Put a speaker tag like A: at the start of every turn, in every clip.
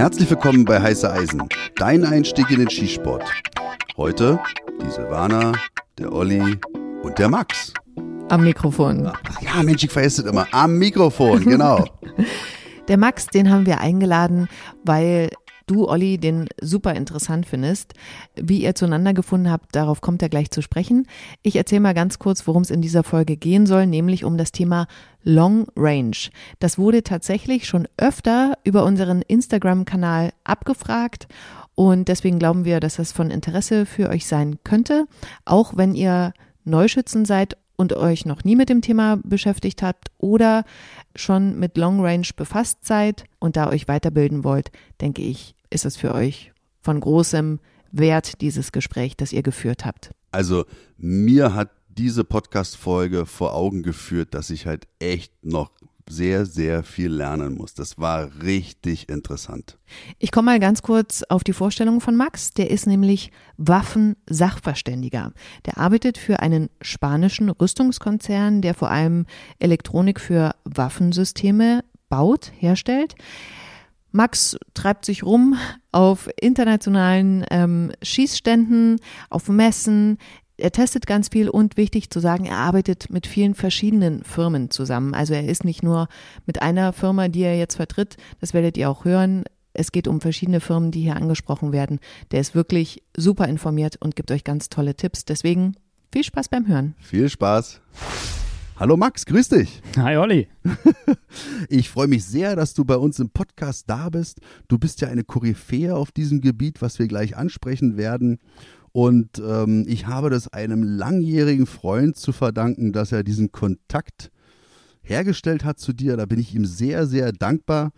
A: Herzlich willkommen bei Heiße Eisen, dein Einstieg in den Skisport. Heute die Silvana, der Olli und der Max.
B: Am Mikrofon.
A: Ach ja, Mensch, ich vergesse es immer. Am Mikrofon, genau.
B: der Max, den haben wir eingeladen, weil du, Olli, den super interessant findest. Wie ihr zueinander gefunden habt, darauf kommt er gleich zu sprechen. Ich erzähle mal ganz kurz, worum es in dieser Folge gehen soll, nämlich um das Thema Long Range. Das wurde tatsächlich schon öfter über unseren Instagram-Kanal abgefragt. Und deswegen glauben wir, dass das von Interesse für euch sein könnte, auch wenn ihr Neuschützen seid und euch noch nie mit dem Thema beschäftigt habt oder schon mit Long Range befasst seid und da euch weiterbilden wollt, denke ich, ist es für euch von großem Wert, dieses Gespräch, das ihr geführt habt.
A: Also mir hat diese Podcast-Folge vor Augen geführt, dass ich halt echt noch sehr, sehr viel lernen muss. Das war richtig interessant.
B: Ich komme mal ganz kurz auf die Vorstellung von Max. Der ist nämlich Waffensachverständiger. Der arbeitet für einen spanischen Rüstungskonzern, der vor allem Elektronik für Waffensysteme baut, herstellt. Max treibt sich rum auf internationalen ähm, Schießständen, auf Messen. Er testet ganz viel und wichtig zu sagen, er arbeitet mit vielen verschiedenen Firmen zusammen. Also er ist nicht nur mit einer Firma, die er jetzt vertritt, das werdet ihr auch hören. Es geht um verschiedene Firmen, die hier angesprochen werden. Der ist wirklich super informiert und gibt euch ganz tolle Tipps. Deswegen viel Spaß beim Hören.
A: Viel Spaß. Hallo Max, grüß dich.
C: Hi Olli.
A: Ich freue mich sehr, dass du bei uns im Podcast da bist. Du bist ja eine Koryphäe auf diesem Gebiet, was wir gleich ansprechen werden. Und ähm, ich habe das einem langjährigen Freund zu verdanken, dass er diesen Kontakt hergestellt hat zu dir. Da bin ich ihm sehr, sehr dankbar.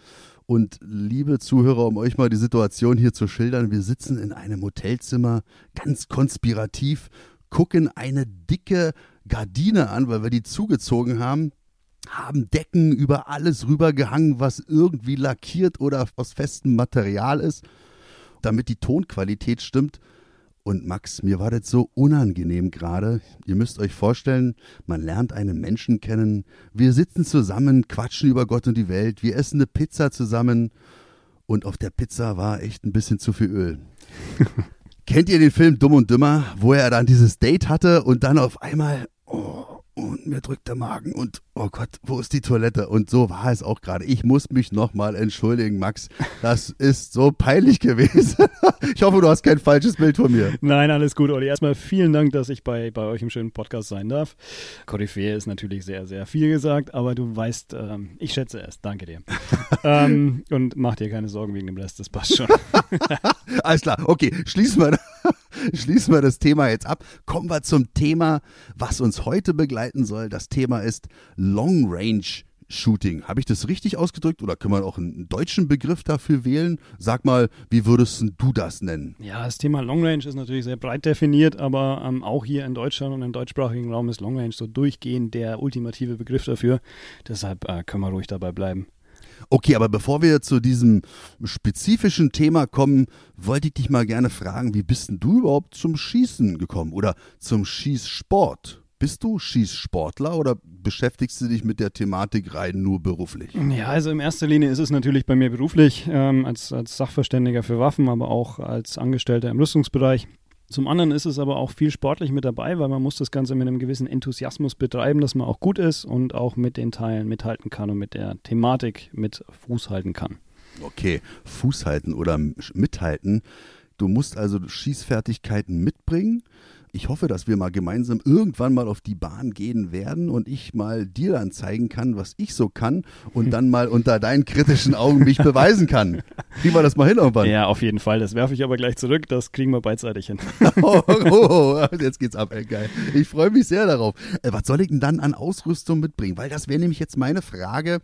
A: Und liebe Zuhörer, um euch mal die Situation hier zu schildern, wir sitzen in einem Hotelzimmer, ganz konspirativ, gucken eine dicke Gardine an, weil wir die zugezogen haben, haben Decken über alles rübergehangen, was irgendwie lackiert oder aus festem Material ist, damit die Tonqualität stimmt. Und Max, mir war das so unangenehm gerade. Ihr müsst euch vorstellen, man lernt einen Menschen kennen. Wir sitzen zusammen, quatschen über Gott und die Welt. Wir essen eine Pizza zusammen. Und auf der Pizza war echt ein bisschen zu viel Öl. Kennt ihr den Film Dumm und Dümmer, wo er dann dieses Date hatte und dann auf einmal und mir drückt der Magen und oh Gott, wo ist die Toilette? Und so war es auch gerade. Ich muss mich nochmal entschuldigen, Max. Das ist so peinlich gewesen. ich hoffe, du hast kein falsches Bild von mir.
C: Nein, alles gut, Olli. Erstmal vielen Dank, dass ich bei, bei euch im schönen Podcast sein darf. Koryphäe ist natürlich sehr, sehr viel gesagt, aber du weißt, ähm, ich schätze es. Danke dir. ähm, und mach dir keine Sorgen wegen dem Rest, das passt schon.
A: alles klar, okay, schließen wir, schließen wir das Thema jetzt ab. Kommen wir zum Thema, was uns heute begleiten soll. Das Thema ist Long Range Shooting. Habe ich das richtig ausgedrückt oder können wir auch einen deutschen Begriff dafür wählen? Sag mal, wie würdest du das nennen?
C: Ja, das Thema Long Range ist natürlich sehr breit definiert, aber ähm, auch hier in Deutschland und im deutschsprachigen Raum ist Long Range so durchgehend der ultimative Begriff dafür. Deshalb äh, können wir ruhig dabei bleiben.
A: Okay, aber bevor wir zu diesem spezifischen Thema kommen, wollte ich dich mal gerne fragen, wie bist denn du überhaupt zum Schießen gekommen oder zum Schießsport? Bist du Schießsportler oder beschäftigst du dich mit der Thematik rein nur beruflich?
C: Ja, also in erster Linie ist es natürlich bei mir beruflich, ähm, als, als Sachverständiger für Waffen, aber auch als Angestellter im Rüstungsbereich. Zum anderen ist es aber auch viel sportlich mit dabei, weil man muss das Ganze mit einem gewissen Enthusiasmus betreiben, dass man auch gut ist und auch mit den Teilen mithalten kann und mit der Thematik mit Fuß halten kann.
A: Okay, Fuß halten oder mithalten. Du musst also Schießfertigkeiten mitbringen ich hoffe, dass wir mal gemeinsam irgendwann mal auf die Bahn gehen werden und ich mal dir dann zeigen kann, was ich so kann und dann mal unter deinen kritischen Augen mich beweisen kann. Kriegen wir das mal hin irgendwann?
C: Ja, auf jeden Fall. Das werfe ich aber gleich zurück. Das kriegen wir beidseitig hin.
A: oh, oh, oh, jetzt geht's ab, ey, geil. Ich freue mich sehr darauf. Äh, was soll ich denn dann an Ausrüstung mitbringen? Weil das wäre nämlich jetzt meine Frage.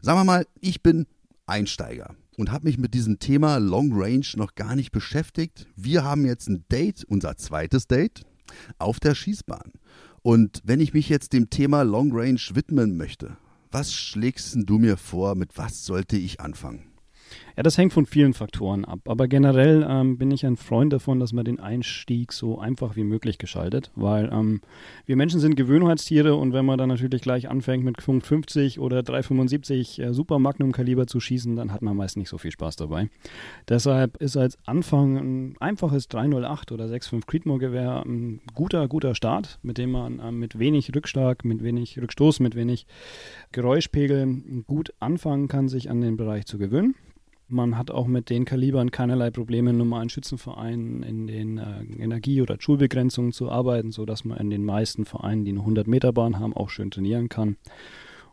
A: Sagen wir mal, ich bin Einsteiger und habe mich mit diesem Thema Long Range noch gar nicht beschäftigt. Wir haben jetzt ein Date, unser zweites Date auf der Schießbahn. Und wenn ich mich jetzt dem Thema Long Range widmen möchte, was schlägst du mir vor, mit was sollte ich anfangen?
C: Ja, das hängt von vielen Faktoren ab. Aber generell ähm, bin ich ein Freund davon, dass man den Einstieg so einfach wie möglich gestaltet, weil ähm, wir Menschen sind Gewöhnheitstiere und wenn man dann natürlich gleich anfängt mit 50 oder 375 äh, Super Magnum Kaliber zu schießen, dann hat man meist nicht so viel Spaß dabei. Deshalb ist als Anfang ein einfaches 308 oder 65 Creedmoor Gewehr ein guter, guter Start, mit dem man äh, mit wenig Rückschlag, mit wenig Rückstoß, mit wenig Geräuschpegel gut anfangen kann, sich an den Bereich zu gewöhnen. Man hat auch mit den Kalibern keinerlei Probleme, in normalen Schützenvereinen in den äh, Energie- oder Schulbegrenzungen zu arbeiten, sodass man in den meisten Vereinen, die eine 100-Meter-Bahn haben, auch schön trainieren kann.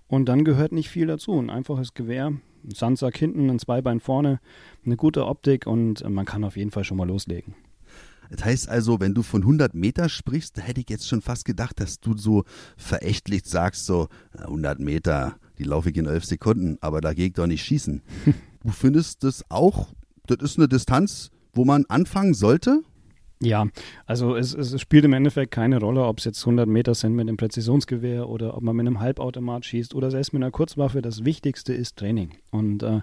C: Und dann gehört nicht viel dazu. Ein einfaches Gewehr, ein Sandsack hinten, ein Zweibein vorne, eine gute Optik und äh, man kann auf jeden Fall schon mal loslegen.
A: Das heißt also, wenn du von 100 Meter sprichst, da hätte ich jetzt schon fast gedacht, dass du so verächtlich sagst, so 100 Meter, die laufe ich in 11 Sekunden, aber da gehe ich doch nicht schießen. du findest das auch, das ist eine Distanz, wo man anfangen sollte?
C: Ja, also es, es, spielt im Endeffekt keine Rolle, ob es jetzt 100 Meter sind mit einem Präzisionsgewehr oder ob man mit einem Halbautomat schießt oder selbst mit einer Kurzwaffe. Das Wichtigste ist Training. Und äh,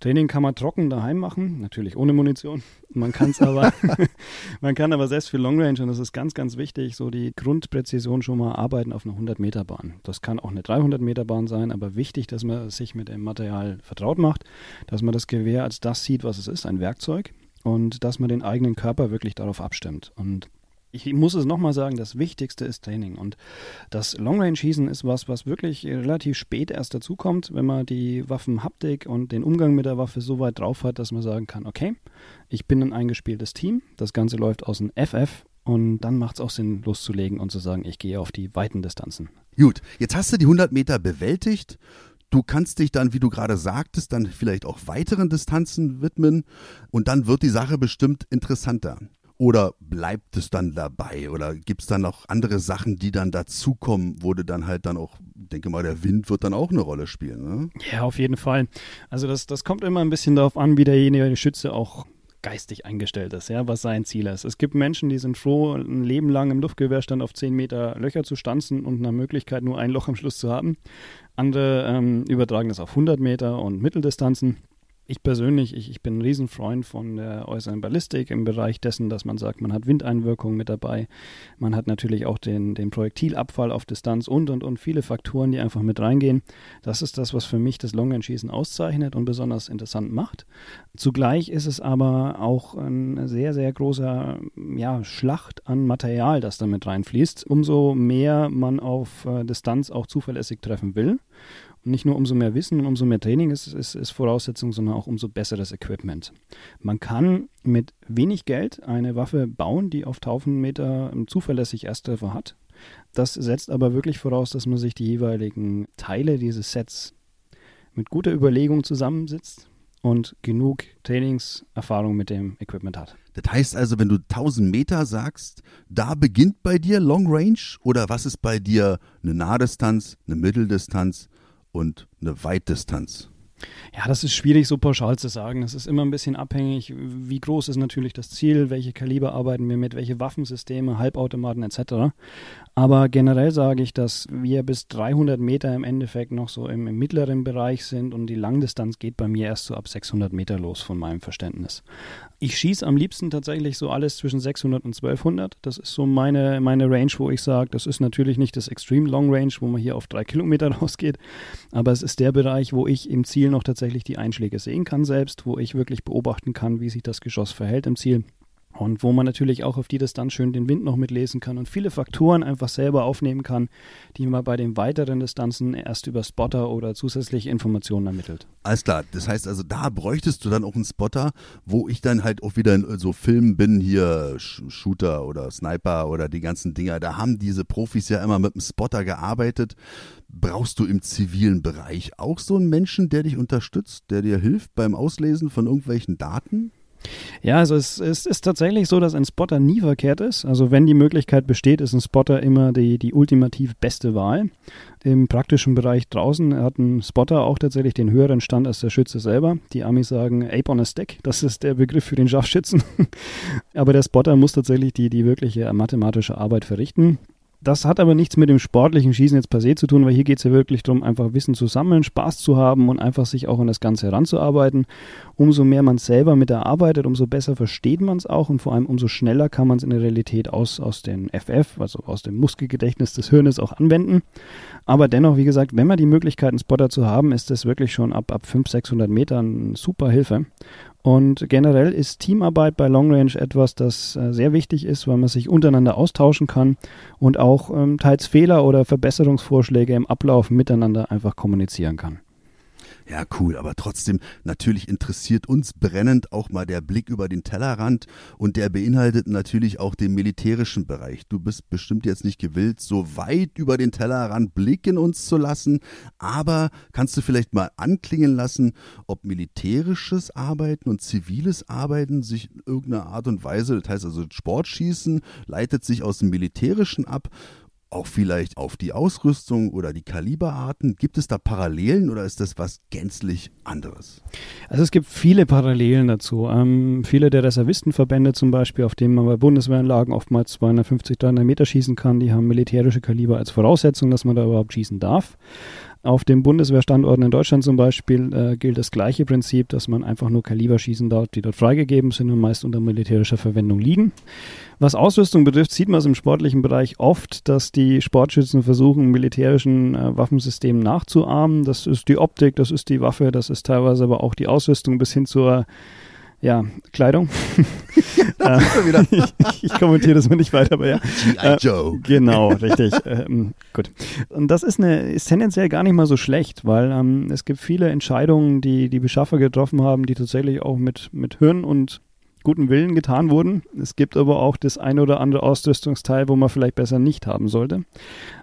C: Training kann man trocken daheim machen, natürlich ohne Munition. Man kann es aber, man kann aber selbst für Long Range und das ist ganz, ganz wichtig, so die Grundpräzision schon mal arbeiten auf einer 100 Meter Bahn. Das kann auch eine 300 Meter Bahn sein, aber wichtig, dass man sich mit dem Material vertraut macht, dass man das Gewehr als das sieht, was es ist, ein Werkzeug und dass man den eigenen Körper wirklich darauf abstimmt. Und ich muss es nochmal sagen, das Wichtigste ist Training. Und das Long-Range-Schießen ist was, was wirklich relativ spät erst dazukommt, wenn man die Waffenhaptik und den Umgang mit der Waffe so weit drauf hat, dass man sagen kann, okay, ich bin ein eingespieltes Team, das Ganze läuft aus dem FF und dann macht es auch Sinn, loszulegen und zu sagen, ich gehe auf die weiten Distanzen.
A: Gut, jetzt hast du die 100 Meter bewältigt. Du kannst dich dann, wie du gerade sagtest, dann vielleicht auch weiteren Distanzen widmen und dann wird die Sache bestimmt interessanter. Oder bleibt es dann dabei? Oder gibt es dann noch andere Sachen, die dann dazukommen, wo du dann halt dann auch, denke mal, der Wind wird dann auch eine Rolle spielen. Ne?
C: Ja, auf jeden Fall. Also das, das kommt immer ein bisschen darauf an, wie derjenige, der Schütze auch geistig eingestellt ist, ja, was sein Ziel ist. Es gibt Menschen, die sind froh, ein Leben lang im Luftgewehrstand auf 10 Meter Löcher zu stanzen und nach Möglichkeit nur ein Loch am Schluss zu haben. Andere ähm, übertragen das auf 100 Meter und Mitteldistanzen ich persönlich, ich, ich bin ein Riesenfreund von der äußeren Ballistik im Bereich dessen, dass man sagt, man hat Windeinwirkungen mit dabei. Man hat natürlich auch den, den Projektilabfall auf Distanz und, und, und viele Faktoren, die einfach mit reingehen. Das ist das, was für mich das Long-Range-Schießen auszeichnet und besonders interessant macht. Zugleich ist es aber auch ein sehr, sehr großer ja, Schlacht an Material, das damit reinfließt. Umso mehr man auf äh, Distanz auch zuverlässig treffen will nicht nur umso mehr Wissen und umso mehr Training ist, ist, ist Voraussetzung, sondern auch umso besseres Equipment. Man kann mit wenig Geld eine Waffe bauen, die auf 1000 Meter zuverlässig Ersttreffer hat. Das setzt aber wirklich voraus, dass man sich die jeweiligen Teile dieses Sets mit guter Überlegung zusammensitzt und genug Trainingserfahrung mit dem Equipment hat.
A: Das heißt also, wenn du 1000 Meter sagst, da beginnt bei dir Long Range oder was ist bei dir eine Nahdistanz, eine Mitteldistanz und eine Weitdistanz.
C: Ja, das ist schwierig so pauschal zu sagen. Das ist immer ein bisschen abhängig, wie groß ist natürlich das Ziel, welche Kaliber arbeiten wir mit, welche Waffensysteme, Halbautomaten etc. Aber generell sage ich, dass wir bis 300 Meter im Endeffekt noch so im, im mittleren Bereich sind und die Langdistanz geht bei mir erst so ab 600 Meter los von meinem Verständnis. Ich schieße am liebsten tatsächlich so alles zwischen 600 und 1200. Das ist so meine, meine Range, wo ich sage, das ist natürlich nicht das Extreme Long Range, wo man hier auf drei Kilometer rausgeht, aber es ist der Bereich, wo ich im Ziel noch tatsächlich die Einschläge sehen kann selbst, wo ich wirklich beobachten kann, wie sich das Geschoss verhält im Ziel und wo man natürlich auch auf die Distanz schön den Wind noch mitlesen kann und viele Faktoren einfach selber aufnehmen kann, die man bei den weiteren Distanzen erst über Spotter oder zusätzliche Informationen ermittelt.
A: Alles klar, das heißt also, da bräuchtest du dann auch einen Spotter, wo ich dann halt auch wieder in so Filmen bin, hier Shooter oder Sniper oder die ganzen Dinger, da haben diese Profis ja immer mit einem Spotter gearbeitet. Brauchst du im zivilen Bereich auch so einen Menschen, der dich unterstützt, der dir hilft beim Auslesen von irgendwelchen Daten?
C: Ja, also es, es, ist tatsächlich so, dass ein Spotter nie verkehrt ist. Also wenn die Möglichkeit besteht, ist ein Spotter immer die, die ultimativ beste Wahl. Im praktischen Bereich draußen hat ein Spotter auch tatsächlich den höheren Stand als der Schütze selber. Die Amis sagen Ape on a Stack, das ist der Begriff für den Scharfschützen. Aber der Spotter muss tatsächlich die, die wirkliche mathematische Arbeit verrichten. Das hat aber nichts mit dem sportlichen Schießen jetzt per se zu tun, weil hier geht es ja wirklich darum, einfach Wissen zu sammeln, Spaß zu haben und einfach sich auch an das Ganze heranzuarbeiten. Umso mehr man selber mit erarbeitet, umso besser versteht man es auch und vor allem umso schneller kann man es in der Realität aus, aus den FF, also aus dem Muskelgedächtnis des Hirnes auch anwenden. Aber dennoch, wie gesagt, wenn man die Möglichkeit, einen Spotter zu haben, ist das wirklich schon ab, ab 500, 600 Metern super Hilfe. Und generell ist Teamarbeit bei Long Range etwas, das äh, sehr wichtig ist, weil man sich untereinander austauschen kann und auch ähm, teils Fehler oder Verbesserungsvorschläge im Ablauf miteinander einfach kommunizieren kann.
A: Ja, cool, aber trotzdem, natürlich interessiert uns brennend auch mal der Blick über den Tellerrand und der beinhaltet natürlich auch den militärischen Bereich. Du bist bestimmt jetzt nicht gewillt, so weit über den Tellerrand blicken uns zu lassen, aber kannst du vielleicht mal anklingen lassen, ob militärisches Arbeiten und ziviles Arbeiten sich in irgendeiner Art und Weise, das heißt also Sportschießen, leitet sich aus dem militärischen ab auch vielleicht auf die Ausrüstung oder die Kaliberarten? Gibt es da Parallelen oder ist das was gänzlich anderes?
C: Also es gibt viele Parallelen dazu. Ähm, viele der Reservistenverbände zum Beispiel, auf denen man bei Bundeswehranlagen oftmals 250, 300 Meter schießen kann, die haben militärische Kaliber als Voraussetzung, dass man da überhaupt schießen darf. Auf den Bundeswehrstandorten in Deutschland zum Beispiel äh, gilt das gleiche Prinzip, dass man einfach nur Kaliber schießen darf, die dort freigegeben sind und meist unter militärischer Verwendung liegen. Was Ausrüstung betrifft, sieht man es im sportlichen Bereich oft, dass die Sportschützen versuchen, militärischen äh, Waffensystemen nachzuahmen. Das ist die Optik, das ist die Waffe, das ist teilweise aber auch die Ausrüstung bis hin zur ja, Kleidung.
A: Ja,
C: äh, ich, ich, kommentiere das mal nicht weiter, aber ja.
A: G.I. Joe.
C: Äh, genau, richtig. ähm, gut. Und das ist, eine, ist tendenziell gar nicht mal so schlecht, weil ähm, es gibt viele Entscheidungen, die die Beschaffer getroffen haben, die tatsächlich auch mit, mit Hirn und guten Willen getan wurden. Es gibt aber auch das ein oder andere Ausrüstungsteil, wo man vielleicht besser nicht haben sollte.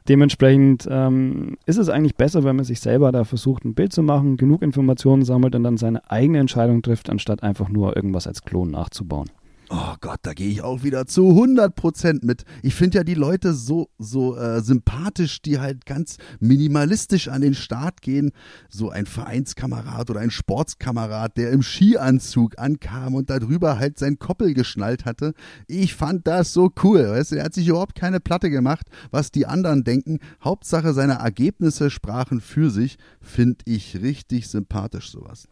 C: Dementsprechend ähm, ist es eigentlich besser, wenn man sich selber da versucht, ein Bild zu machen, genug Informationen sammelt und dann seine eigene Entscheidung trifft, anstatt einfach nur irgendwas als Klon nachzubauen.
A: Oh Gott, da gehe ich auch wieder zu 100 Prozent mit. Ich finde ja die Leute so, so äh, sympathisch, die halt ganz minimalistisch an den Start gehen. So ein Vereinskamerad oder ein Sportskamerad, der im Skianzug ankam und darüber halt sein Koppel geschnallt hatte. Ich fand das so cool. Weißt du, er hat sich überhaupt keine Platte gemacht, was die anderen denken. Hauptsache seine Ergebnisse sprachen für sich. Finde ich richtig sympathisch sowas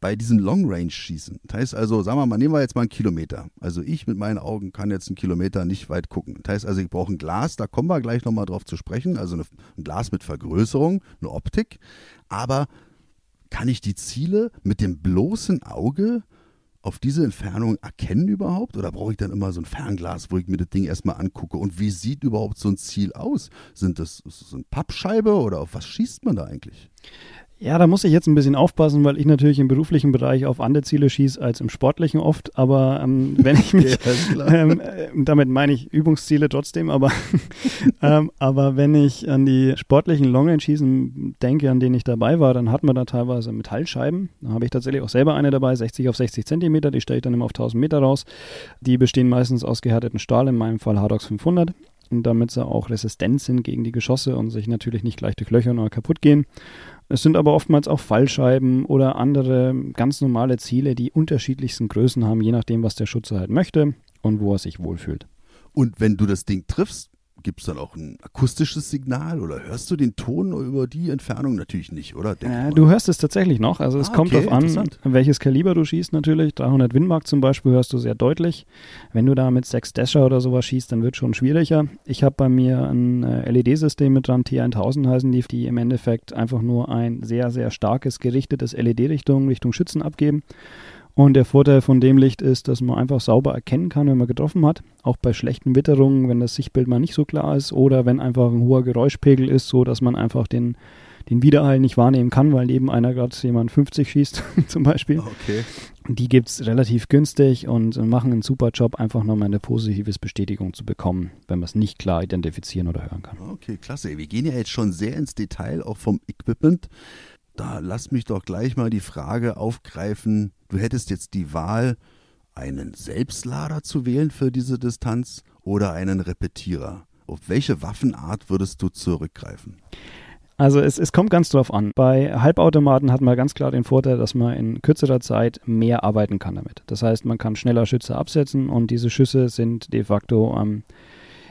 A: bei diesem Long-Range-Schießen. Das heißt also, sagen wir mal, nehmen wir jetzt mal einen Kilometer. Also ich mit meinen Augen kann jetzt einen Kilometer nicht weit gucken. Das heißt also, ich brauche ein Glas, da kommen wir gleich nochmal drauf zu sprechen. Also eine, ein Glas mit Vergrößerung, eine Optik. Aber kann ich die Ziele mit dem bloßen Auge auf diese Entfernung erkennen überhaupt? Oder brauche ich dann immer so ein Fernglas, wo ich mir das Ding erstmal angucke? Und wie sieht überhaupt so ein Ziel aus? Sind das, das eine Pappscheibe oder auf was schießt man da eigentlich?
C: Ja, da muss ich jetzt ein bisschen aufpassen, weil ich natürlich im beruflichen Bereich auf andere Ziele schieße als im sportlichen oft. Aber ähm, wenn ich mich, ja, ähm, äh, damit meine ich Übungsziele trotzdem, aber, ähm, aber wenn ich an die sportlichen Longrange-Schießen denke, an denen ich dabei war, dann hat man da teilweise Metallscheiben. Da habe ich tatsächlich auch selber eine dabei, 60 auf 60 Zentimeter, die stelle ich dann immer auf 1000 Meter raus. Die bestehen meistens aus gehärteten Stahl, in meinem Fall Hardox 500 und damit sie auch resistent sind gegen die Geschosse und sich natürlich nicht gleich durchlöchern oder kaputt gehen. Es sind aber oftmals auch Fallscheiben oder andere ganz normale Ziele, die unterschiedlichsten Größen haben, je nachdem, was der Schütze halt möchte und wo er sich wohlfühlt.
A: Und wenn du das Ding triffst, Gibt es dann auch ein akustisches Signal oder hörst du den Ton über die Entfernung? Natürlich nicht, oder?
C: Äh, du hörst es tatsächlich noch. Also es ah, kommt okay, darauf an, welches Kaliber du schießt natürlich. 300 Windmark zum Beispiel hörst du sehr deutlich. Wenn du da mit 6 Dasher oder sowas schießt, dann wird es schon schwieriger. Ich habe bei mir ein äh, LED-System mit dran, T1000 heißen die, die im Endeffekt einfach nur ein sehr, sehr starkes gerichtetes LED-Richtung Richtung Schützen abgeben. Und der Vorteil von dem Licht ist, dass man einfach sauber erkennen kann, wenn man getroffen hat. Auch bei schlechten Witterungen, wenn das Sichtbild mal nicht so klar ist oder wenn einfach ein hoher Geräuschpegel ist, so dass man einfach den, den Widerhall nicht wahrnehmen kann, weil neben einer gerade jemand 50 schießt, zum Beispiel.
A: Okay.
C: Die gibt es relativ günstig und machen einen super Job, einfach nochmal eine positive Bestätigung zu bekommen, wenn man es nicht klar identifizieren oder hören kann.
A: Okay, klasse. Wir gehen ja jetzt schon sehr ins Detail, auch vom Equipment. Da lass mich doch gleich mal die Frage aufgreifen, du hättest jetzt die Wahl, einen Selbstlader zu wählen für diese Distanz oder einen Repetierer. Auf welche Waffenart würdest du zurückgreifen?
C: Also es, es kommt ganz drauf an. Bei Halbautomaten hat man ganz klar den Vorteil, dass man in kürzerer Zeit mehr arbeiten kann damit. Das heißt, man kann schneller Schüsse absetzen und diese Schüsse sind de facto ähm,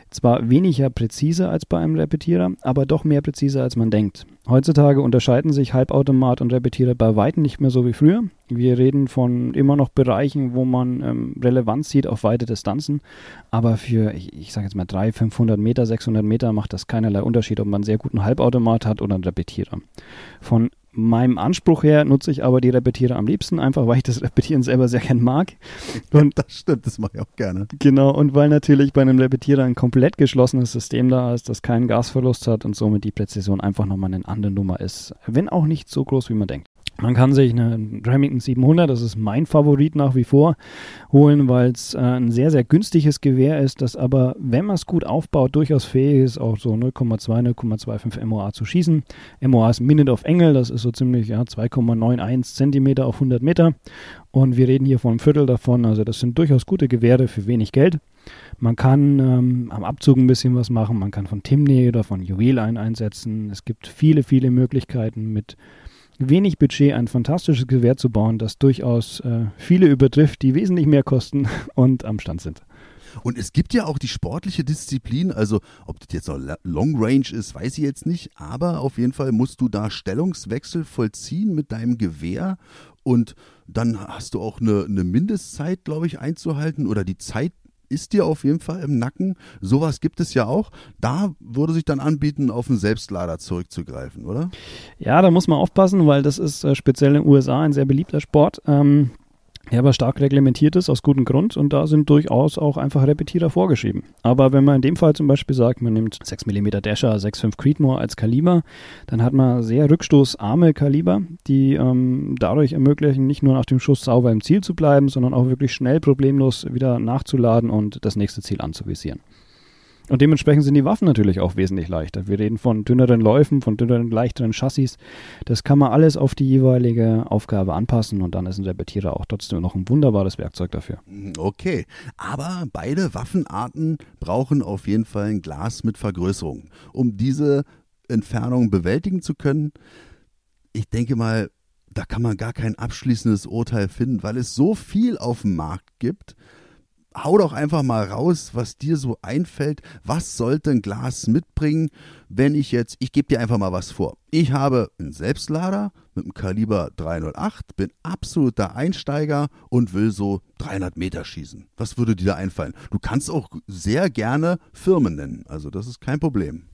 C: zwar weniger präzise als bei einem Repetierer, aber doch mehr präzise als man denkt. Heutzutage unterscheiden sich Halbautomat und Repetierer bei weitem nicht mehr so wie früher. Wir reden von immer noch Bereichen, wo man ähm, Relevanz sieht auf weite Distanzen, aber für, ich, ich sage jetzt mal 300, 500 Meter, 600 Meter macht das keinerlei Unterschied, ob man einen sehr guten Halbautomat hat oder einen Repetierer. Von meinem Anspruch her nutze ich aber die Repetierer am liebsten, einfach weil ich das Repetieren selber sehr gern mag.
A: Und das stimmt, das mache ich auch gerne.
C: Genau, und weil natürlich bei einem Repetierer ein komplett geschlossenes System da ist, das keinen Gasverlust hat und somit die Präzision einfach nochmal eine andere Nummer ist. Wenn auch nicht so groß, wie man denkt. Man kann sich eine Remington 700, das ist mein Favorit nach wie vor, holen, weil es äh, ein sehr, sehr günstiges Gewehr ist, das aber, wenn man es gut aufbaut, durchaus fähig ist, auch so 0,2, 0,25 MOA zu schießen. MOA ist Minute of Engel, das ist so ziemlich ja, 2,91 Zentimeter auf 100 Meter. Und wir reden hier von einem Viertel davon, also das sind durchaus gute Gewehre für wenig Geld. Man kann ähm, am Abzug ein bisschen was machen, man kann von Timney oder von Juwel ein einsetzen. Es gibt viele, viele Möglichkeiten mit wenig Budget ein fantastisches Gewehr zu bauen, das durchaus äh, viele übertrifft, die wesentlich mehr kosten und am Stand sind.
A: Und es gibt ja auch die sportliche Disziplin, also ob das jetzt noch Long Range ist, weiß ich jetzt nicht, aber auf jeden Fall musst du da Stellungswechsel vollziehen mit deinem Gewehr und dann hast du auch eine, eine Mindestzeit, glaube ich, einzuhalten oder die Zeit ist dir auf jeden Fall im Nacken. Sowas gibt es ja auch. Da würde sich dann anbieten, auf einen Selbstlader zurückzugreifen, oder?
C: Ja, da muss man aufpassen, weil das ist äh, speziell in den USA ein sehr beliebter Sport. Ähm, ja, aber stark reglementiert ist, aus gutem Grund. Und da sind durchaus auch einfach Repetierer vorgeschrieben. Aber wenn man in dem Fall zum Beispiel sagt, man nimmt 6 mm Dasher, 6,5 Creedmoor als Kaliber, dann hat man sehr rückstoßarme Kaliber, die ähm, dadurch ermöglichen, nicht nur nach dem Schuss sauber im Ziel zu bleiben, sondern auch wirklich schnell problemlos wieder nachzuladen und das nächste Ziel anzuvisieren. Und dementsprechend sind die Waffen natürlich auch wesentlich leichter. Wir reden von dünneren Läufen, von dünneren, leichteren Chassis. Das kann man alles auf die jeweilige Aufgabe anpassen und dann ist ein Repetierer auch trotzdem noch ein wunderbares Werkzeug dafür.
A: Okay, aber beide Waffenarten brauchen auf jeden Fall ein Glas mit Vergrößerung, um diese Entfernung bewältigen zu können. Ich denke mal, da kann man gar kein abschließendes Urteil finden, weil es so viel auf dem Markt gibt hau doch einfach mal raus, was dir so einfällt. Was sollte ein Glas mitbringen, wenn ich jetzt, ich gebe dir einfach mal was vor. Ich habe einen Selbstlader mit einem Kaliber 308, bin absoluter Einsteiger und will so 300 Meter schießen. Was würde dir da einfallen? Du kannst auch sehr gerne Firmen nennen, also das ist kein Problem.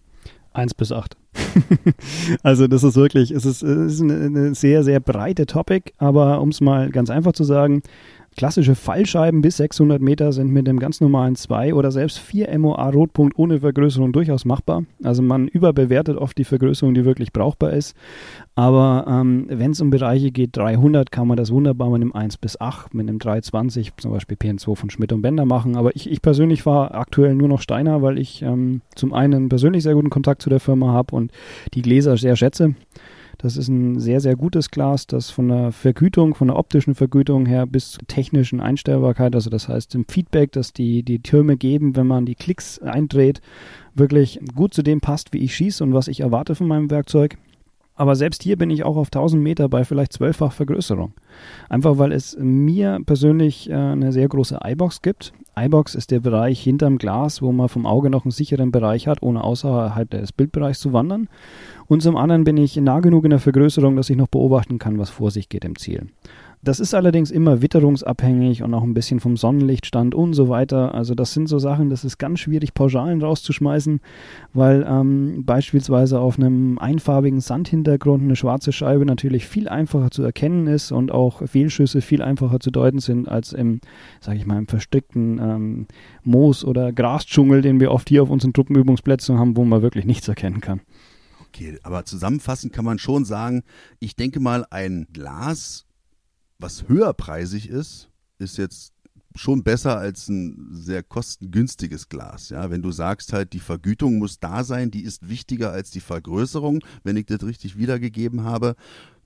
C: Eins bis acht. also das ist wirklich, es ist, es ist eine, sehr, sehr breite Topic, aber um es mal ganz einfach zu sagen, Klassische Fallscheiben bis 600 Meter sind mit dem ganz normalen 2 oder selbst 4 MOA Rotpunkt ohne Vergrößerung durchaus machbar. Also man überbewertet oft die Vergrößerung, die wirklich brauchbar ist. Aber ähm, wenn es um Bereiche geht, 300 kann man das wunderbar mit einem 1 bis 8, mit einem 320, zum Beispiel PN2 von Schmidt und Bender machen. Aber ich, ich persönlich fahre aktuell nur noch Steiner, weil ich ähm, zum einen persönlich sehr guten Kontakt zu der Firma habe und die Gläser sehr schätze. Das ist ein sehr, sehr gutes Glas, das von der Vergütung, von der optischen Vergütung her bis zur technischen Einstellbarkeit, also das heißt im Feedback, das die, die Türme geben, wenn man die Klicks eindreht, wirklich gut zu dem passt, wie ich schieße und was ich erwarte von meinem Werkzeug. Aber selbst hier bin ich auch auf 1000 Meter bei vielleicht zwölffach Vergrößerung. Einfach weil es mir persönlich äh, eine sehr große iBox gibt. iBox ist der Bereich hinterm Glas, wo man vom Auge noch einen sicheren Bereich hat, ohne außerhalb des Bildbereichs zu wandern. Und zum anderen bin ich nah genug in der Vergrößerung, dass ich noch beobachten kann, was vor sich geht im Ziel. Das ist allerdings immer witterungsabhängig und auch ein bisschen vom Sonnenlichtstand und so weiter. Also das sind so Sachen, das ist ganz schwierig, Pauschalen rauszuschmeißen, weil ähm, beispielsweise auf einem einfarbigen Sandhintergrund eine schwarze Scheibe natürlich viel einfacher zu erkennen ist und auch Fehlschüsse viel einfacher zu deuten sind als im, sage ich mal, im verstrickten ähm, Moos- oder Grasdschungel, den wir oft hier auf unseren Truppenübungsplätzen haben, wo man wirklich nichts erkennen kann.
A: Okay, aber zusammenfassend kann man schon sagen, ich denke mal, ein Glas was höherpreisig ist, ist jetzt schon besser als ein sehr kostengünstiges Glas. Ja, wenn du sagst halt, die Vergütung muss da sein, die ist wichtiger als die Vergrößerung, wenn ich das richtig wiedergegeben habe,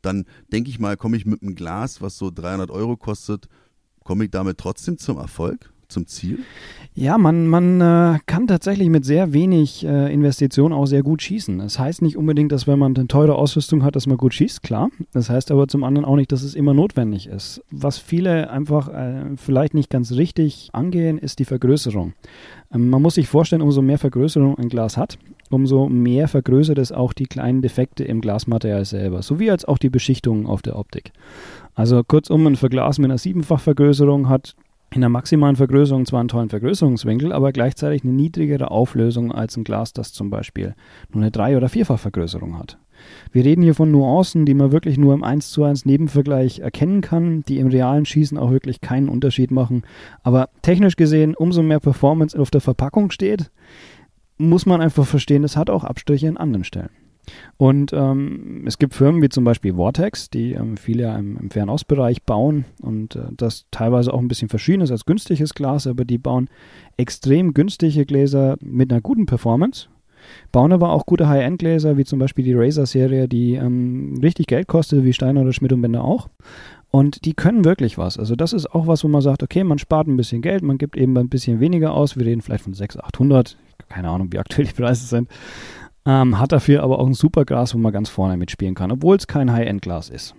A: dann denke ich mal, komme ich mit einem Glas, was so 300 Euro kostet, komme ich damit trotzdem zum Erfolg? Zum Ziel?
C: Ja, man, man äh, kann tatsächlich mit sehr wenig äh, Investition auch sehr gut schießen. Das heißt nicht unbedingt, dass wenn man eine teure Ausrüstung hat, dass man gut schießt, klar. Das heißt aber zum anderen auch nicht, dass es immer notwendig ist. Was viele einfach äh, vielleicht nicht ganz richtig angehen, ist die Vergrößerung. Ähm, man muss sich vorstellen, umso mehr Vergrößerung ein Glas hat, umso mehr vergrößert es auch die kleinen Defekte im Glasmaterial selber, sowie als auch die Beschichtung auf der Optik. Also kurzum, ein Verglas mit einer Siebenfachvergrößerung hat in der maximalen Vergrößerung zwar einen tollen Vergrößerungswinkel, aber gleichzeitig eine niedrigere Auflösung als ein Glas, das zum Beispiel nur eine Drei- oder Vierfachvergrößerung hat. Wir reden hier von Nuancen, die man wirklich nur im 1 zu 1 Nebenvergleich erkennen kann, die im realen Schießen auch wirklich keinen Unterschied machen. Aber technisch gesehen, umso mehr Performance auf der Verpackung steht, muss man einfach verstehen, das hat auch Abstriche in anderen Stellen. Und ähm, es gibt Firmen wie zum Beispiel Vortex, die ähm, viele ja im, im Fernostbereich bauen und äh, das teilweise auch ein bisschen verschieden ist als günstiges Glas, aber die bauen extrem günstige Gläser mit einer guten Performance. Bauen aber auch gute High-End-Gläser, wie zum Beispiel die Razer-Serie, die ähm, richtig Geld kostet, wie Steiner oder Schmidt und Bender auch. Und die können wirklich was. Also das ist auch was, wo man sagt, okay, man spart ein bisschen Geld, man gibt eben ein bisschen weniger aus. Wir reden vielleicht von 600, 800. Keine Ahnung, wie aktuell die Preise sind. Ähm, hat dafür aber auch ein super Glas, wo man ganz vorne mitspielen kann, obwohl es kein High-End-Glas ist.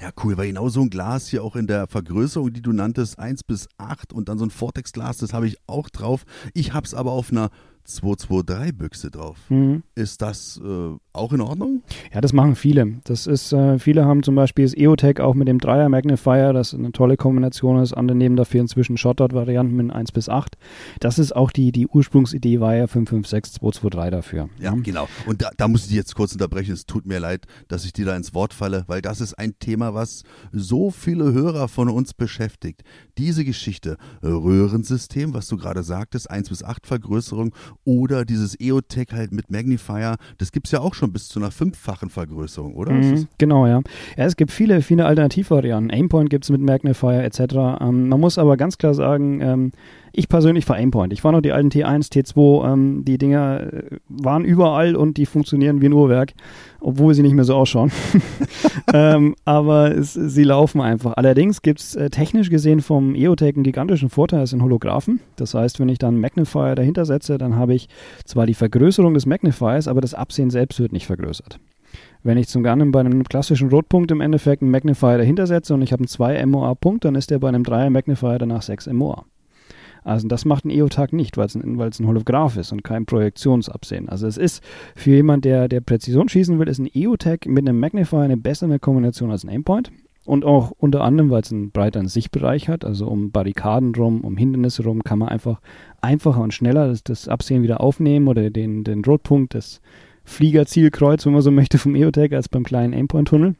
A: Ja, cool, weil genau so ein Glas hier auch in der Vergrößerung, die du nanntest, 1 bis 8 und dann so ein Vortex-Glas, das habe ich auch drauf. Ich habe es aber auf einer 223-Büchse drauf. Mhm. Ist das äh, auch in Ordnung?
C: Ja, das machen viele. Das ist, äh, viele haben zum Beispiel das EOTech auch mit dem Dreier Magnifier, das eine tolle Kombination ist. Andere nehmen dafür inzwischen Shotdot-Varianten mit 1 bis 8. Das ist auch die, die Ursprungsidee war ja 556 223 dafür.
A: Ja, mhm. genau. Und da, da muss ich dich jetzt kurz unterbrechen. Es tut mir leid, dass ich dir da ins Wort falle, weil das ist ein Thema, was so viele Hörer von uns beschäftigt. Diese Geschichte, Röhrensystem, was du gerade sagtest, 1 bis 8 Vergrößerung oder dieses EOTech halt mit Magnifier, das gibt es ja auch schon bis zu einer fünffachen Vergrößerung, oder?
C: Mhm, genau, ja. Ja, es gibt viele, viele Alternativvarianten. Aimpoint gibt es mit Magnifier etc. Ähm, man muss aber ganz klar sagen, ähm, ich persönlich fahre Aimpoint. Ich fahre noch die alten T1, T2. Ähm, die Dinger äh, waren überall und die funktionieren wie ein Uhrwerk, obwohl sie nicht mehr so ausschauen. ähm, aber es, sie laufen einfach. Allerdings gibt es äh, technisch gesehen vom EOTech einen gigantischen Vorteil, es sind Holographen. Das heißt, wenn ich dann einen Magnifier dahinter setze, dann habe ich zwar die Vergrößerung des Magnifiers, aber das Absehen selbst wird nicht vergrößert. Wenn ich zum Garnen bei einem klassischen Rotpunkt im Endeffekt einen Magnifier dahinter setze und ich habe einen 2 MOA-Punkt, dann ist der bei einem 3 Magnifier danach 6 MOA. Also das macht ein EOTAG nicht, weil es ein, ein Holograph ist und kein Projektionsabsehen. Also es ist für jemand, der, der Präzision schießen will, ist ein EOTAG mit einem Magnifier eine bessere Kombination als ein Aimpoint. Und auch unter anderem, weil es einen breiteren Sichtbereich hat, also um Barrikaden rum, um Hindernisse rum, kann man einfach einfacher und schneller das, das Absehen wieder aufnehmen oder den, den Rotpunkt, das Fliegerzielkreuz, wenn man so möchte, vom EOTech als beim kleinen Aimpoint-Tunnel.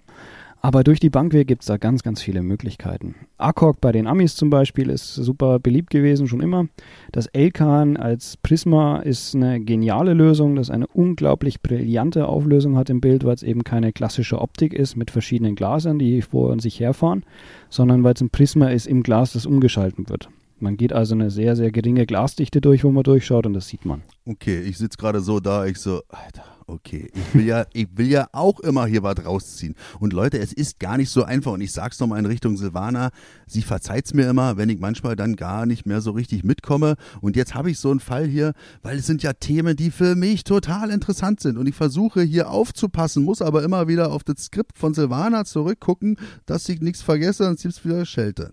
C: Aber durch die Bankweg gibt es da ganz, ganz viele Möglichkeiten. ACOG bei den Amis zum Beispiel ist super beliebt gewesen, schon immer. Das Elkan als Prisma ist eine geniale Lösung, das eine unglaublich brillante Auflösung hat im Bild, weil es eben keine klassische Optik ist mit verschiedenen Glasern, die vor und sich herfahren, sondern weil es ein Prisma ist im Glas, das umgeschalten wird. Man geht also eine sehr, sehr geringe Glasdichte durch, wo man durchschaut und das sieht man.
A: Okay, ich sitze gerade so da, ich so, Alter okay. Ich will ja, ich will ja auch immer hier was rausziehen. Und Leute, es ist gar nicht so einfach. Und ich sag's nochmal in Richtung Silvana. Sie verzeiht's mir immer, wenn ich manchmal dann gar nicht mehr so richtig mitkomme. Und jetzt habe ich so einen Fall hier, weil es sind ja Themen, die für mich total interessant sind. Und ich versuche hier aufzupassen, muss aber immer wieder auf das Skript von Silvana zurückgucken, dass ich nichts vergesse, sonst gibt's wieder Schelte.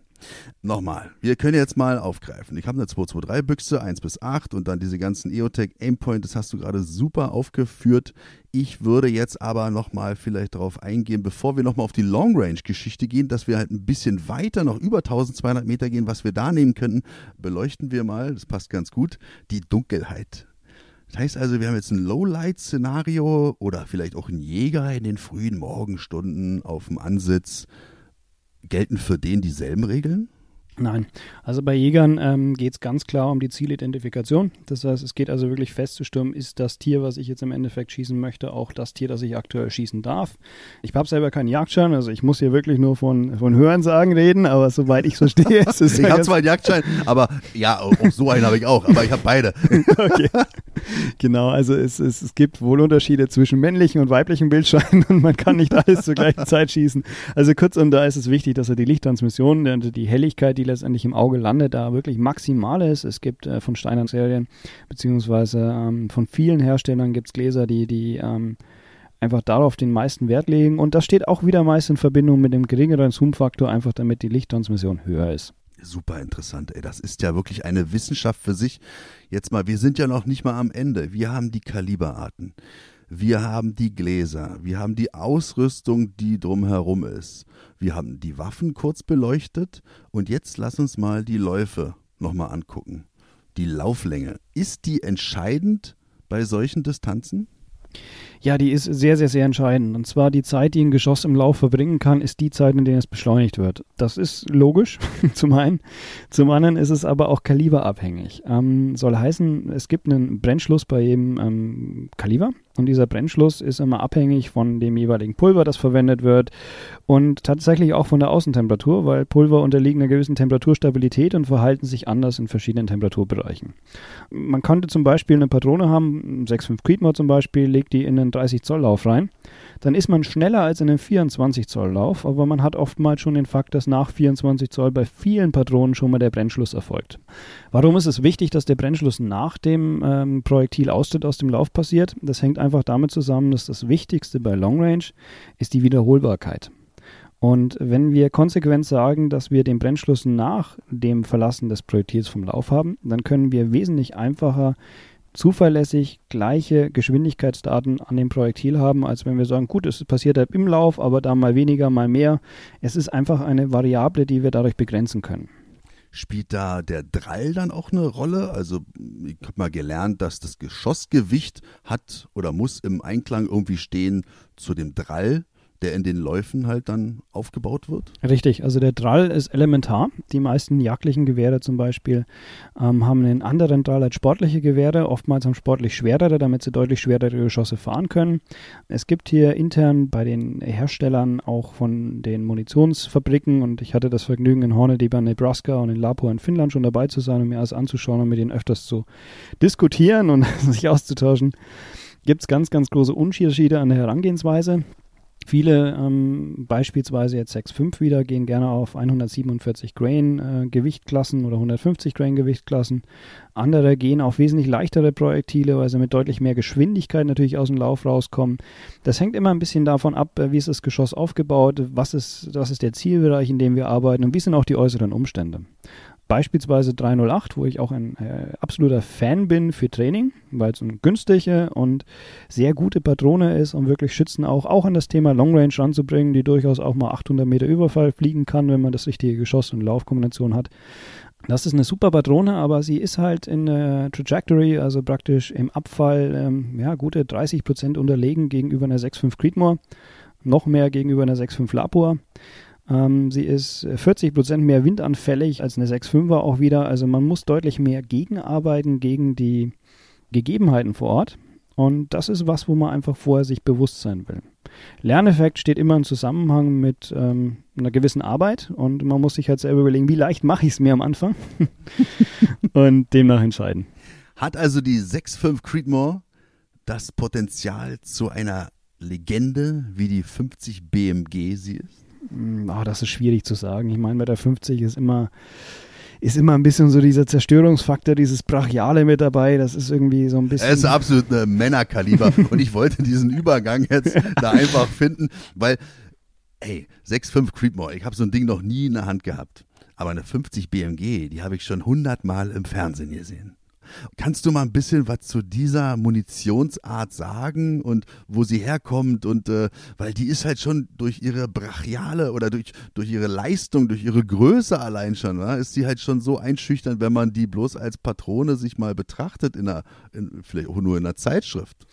A: Nochmal, wir können jetzt mal aufgreifen. Ich habe eine 223-Büchse, 1 bis 8 und dann diese ganzen EOTech Aimpoint, das hast du gerade super aufgeführt. Ich würde jetzt aber nochmal vielleicht darauf eingehen, bevor wir nochmal auf die Long Range Geschichte gehen, dass wir halt ein bisschen weiter, noch über 1200 Meter gehen, was wir da nehmen könnten, beleuchten wir mal, das passt ganz gut, die Dunkelheit. Das heißt also, wir haben jetzt ein Lowlight-Szenario oder vielleicht auch einen Jäger in den frühen Morgenstunden auf dem Ansitz gelten für den dieselben Regeln?
C: Nein, also bei Jägern ähm, geht es ganz klar um die Zielidentifikation. Das heißt, es geht also wirklich festzustürmen, ist das Tier, was ich jetzt im Endeffekt schießen möchte, auch das Tier, das ich aktuell schießen darf. Ich habe selber keinen Jagdschein, also ich muss hier wirklich nur von, von Hörensagen reden, aber soweit ich verstehe, ist es.
A: ich habe zwar einen Jagdschein, aber ja, auch so einen habe ich auch, aber ich habe beide. okay.
C: genau, also es, es, es gibt wohl Unterschiede zwischen männlichen und weiblichen Bildschirmen und man kann nicht alles zur gleichen Zeit schießen. Also kurzum, da ist es wichtig, dass er die Lichttransmission, also die Helligkeit, die letztendlich im Auge landet, da wirklich maximal ist. Es gibt äh, von Steinern Serien, beziehungsweise ähm, von vielen Herstellern gibt es Gläser, die, die ähm, einfach darauf den meisten Wert legen. Und das steht auch wieder meist in Verbindung mit dem geringeren Zoom-Faktor, einfach damit die Lichttransmission höher ist.
A: Super interessant, ey. Das ist ja wirklich eine Wissenschaft für sich. Jetzt mal, wir sind ja noch nicht mal am Ende. Wir haben die Kaliberarten. Wir haben die Gläser. Wir haben die Ausrüstung, die drumherum ist. Wir haben die Waffen kurz beleuchtet. Und jetzt lass uns mal die Läufe nochmal angucken. Die Lauflänge. Ist die entscheidend bei solchen Distanzen?
C: Ja, die ist sehr, sehr, sehr entscheidend. Und zwar die Zeit, die ein Geschoss im Lauf verbringen kann, ist die Zeit, in der es beschleunigt wird. Das ist logisch, zum einen. Zum anderen ist es aber auch kaliberabhängig. Ähm, soll heißen, es gibt einen Brennschluss bei jedem ähm, Kaliber. Und dieser Brennschluss ist immer abhängig von dem jeweiligen Pulver, das verwendet wird und tatsächlich auch von der Außentemperatur, weil Pulver unterliegen einer gewissen Temperaturstabilität und verhalten sich anders in verschiedenen Temperaturbereichen. Man könnte zum Beispiel eine Patrone haben, 6,5 Creedmoor zum Beispiel, legt die in einen 30 Zoll Lauf rein. Dann ist man schneller als in einem 24 Zoll Lauf, aber man hat oftmals schon den Fakt, dass nach 24 Zoll bei vielen Patronen schon mal der Brennschluss erfolgt. Warum ist es wichtig, dass der Brennschluss nach dem ähm, Projektilaustritt aus dem Lauf passiert? Das hängt einfach damit zusammen, dass das Wichtigste bei Long Range ist die Wiederholbarkeit. Und wenn wir konsequent sagen, dass wir den Brennschluss nach dem Verlassen des Projektils vom Lauf haben, dann können wir wesentlich einfacher zuverlässig gleiche Geschwindigkeitsdaten an dem Projektil haben, als wenn wir sagen, gut, es passiert halt im Lauf, aber da mal weniger, mal mehr. Es ist einfach eine Variable, die wir dadurch begrenzen können.
A: Spielt da der Drall dann auch eine Rolle? Also ich habe mal gelernt, dass das Geschossgewicht hat oder muss im Einklang irgendwie stehen zu dem Drall der in den Läufen halt dann aufgebaut wird?
C: Richtig, also der Drall ist elementar. Die meisten jagdlichen Gewehre zum Beispiel ähm, haben einen anderen Drall als sportliche Gewehre. Oftmals haben sportlich schwerere, damit sie deutlich schwerere Geschosse fahren können. Es gibt hier intern bei den Herstellern auch von den Munitionsfabriken und ich hatte das Vergnügen in Hornady bei Nebraska und in Lapua in Finnland schon dabei zu sein und mir alles anzuschauen und mit ihnen öfters zu diskutieren und sich auszutauschen gibt es ganz, ganz große Unterschiede an der Herangehensweise. Viele, ähm, beispielsweise jetzt 6.5 wieder, gehen gerne auf 147 Grain äh, Gewichtklassen oder 150 Grain Gewichtklassen. Andere gehen auf wesentlich leichtere Projektile, weil sie mit deutlich mehr Geschwindigkeit natürlich aus dem Lauf rauskommen. Das hängt immer ein bisschen davon ab, äh, wie ist das Geschoss aufgebaut, was ist, was ist der Zielbereich, in dem wir arbeiten und wie sind auch die äußeren Umstände. Beispielsweise 308, wo ich auch ein äh, absoluter Fan bin für Training, weil es eine günstige und sehr gute Patrone ist, um wirklich Schützen auch, auch an das Thema Long Range ranzubringen, die durchaus auch mal 800 Meter Überfall fliegen kann, wenn man das richtige Geschoss und Laufkombination hat. Das ist eine super Patrone, aber sie ist halt in der Trajectory, also praktisch im Abfall, ähm, ja, gute 30 Prozent unterlegen gegenüber einer 6.5 Creedmoor, noch mehr gegenüber einer 6.5 Lapua. Ähm, sie ist 40 Prozent mehr windanfällig als eine 6.5er auch wieder. Also man muss deutlich mehr gegenarbeiten gegen die Gegebenheiten vor Ort. Und das ist was, wo man einfach vorher sich bewusst sein will. Lerneffekt steht immer im Zusammenhang mit ähm, einer gewissen Arbeit und man muss sich halt selber überlegen, wie leicht mache ich es mir am Anfang und demnach entscheiden.
A: Hat also die 6.5 Creedmoor das Potenzial zu einer Legende, wie die 50 BMG sie ist?
C: Oh, das ist schwierig zu sagen. Ich meine, bei der 50 ist immer, ist immer ein bisschen so dieser Zerstörungsfaktor, dieses Brachiale mit dabei. Das ist irgendwie so ein bisschen.
A: Es ist absolut ein Männerkaliber. und ich wollte diesen Übergang jetzt da einfach finden, weil, ey, 6,5 Creedmoor, ich habe so ein Ding noch nie in der Hand gehabt. Aber eine 50 BMG, die habe ich schon 100 Mal im Fernsehen gesehen. Kannst du mal ein bisschen was zu dieser Munitionsart sagen und wo sie herkommt und äh, weil die ist halt schon durch ihre brachiale oder durch, durch ihre Leistung, durch ihre Größe allein schon, wa? ist sie halt schon so einschüchternd, wenn man die bloß als Patrone sich mal betrachtet in einer, in, vielleicht auch nur in einer Zeitschrift.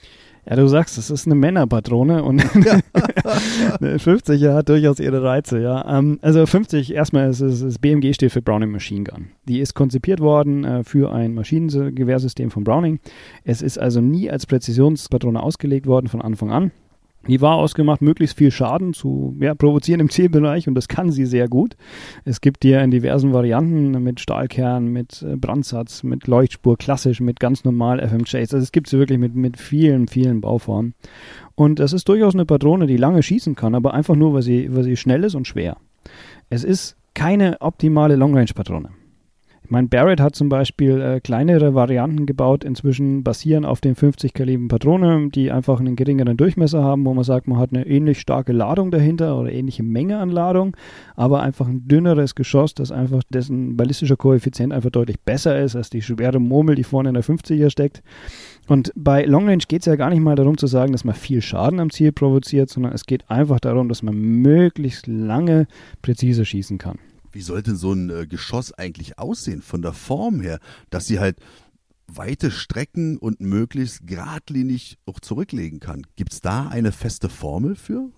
C: Ja, du sagst, es ist eine Männerpatrone und ja. 50 hat durchaus ihre Reize, ja. Ähm, also 50, erstmal ist es, das BMG steht für Browning Machine Gun. Die ist konzipiert worden äh, für ein Maschinengewehrsystem von Browning. Es ist also nie als Präzisionspatrone ausgelegt worden von Anfang an. Die war ausgemacht, möglichst viel Schaden zu ja, provozieren im Zielbereich und das kann sie sehr gut. Es gibt die ja in diversen Varianten mit Stahlkern, mit äh, Brandsatz, mit Leuchtspur, klassisch, mit ganz normal FMJs. Also es gibt sie wirklich mit, mit vielen, vielen Bauformen. Und das ist durchaus eine Patrone, die lange schießen kann, aber einfach nur, weil sie, weil sie schnell ist und schwer. Es ist keine optimale Long-Range-Patrone. Ich meine, Barrett hat zum Beispiel äh, kleinere Varianten gebaut, inzwischen basieren auf den 50 Kaliber Patronen, die einfach einen geringeren Durchmesser haben, wo man sagt, man hat eine ähnlich starke Ladung dahinter oder ähnliche Menge an Ladung, aber einfach ein dünneres Geschoss, das einfach dessen ballistischer Koeffizient einfach deutlich besser ist als die schwere Murmel, die vorne in der 50er steckt. Und bei Long Range geht es ja gar nicht mal darum zu sagen, dass man viel Schaden am Ziel provoziert, sondern es geht einfach darum, dass man möglichst lange präzise schießen kann.
A: Wie sollte so ein äh, Geschoss eigentlich aussehen von der Form her, dass sie halt weite Strecken und möglichst geradlinig auch zurücklegen kann. Gibt es da eine feste Formel für?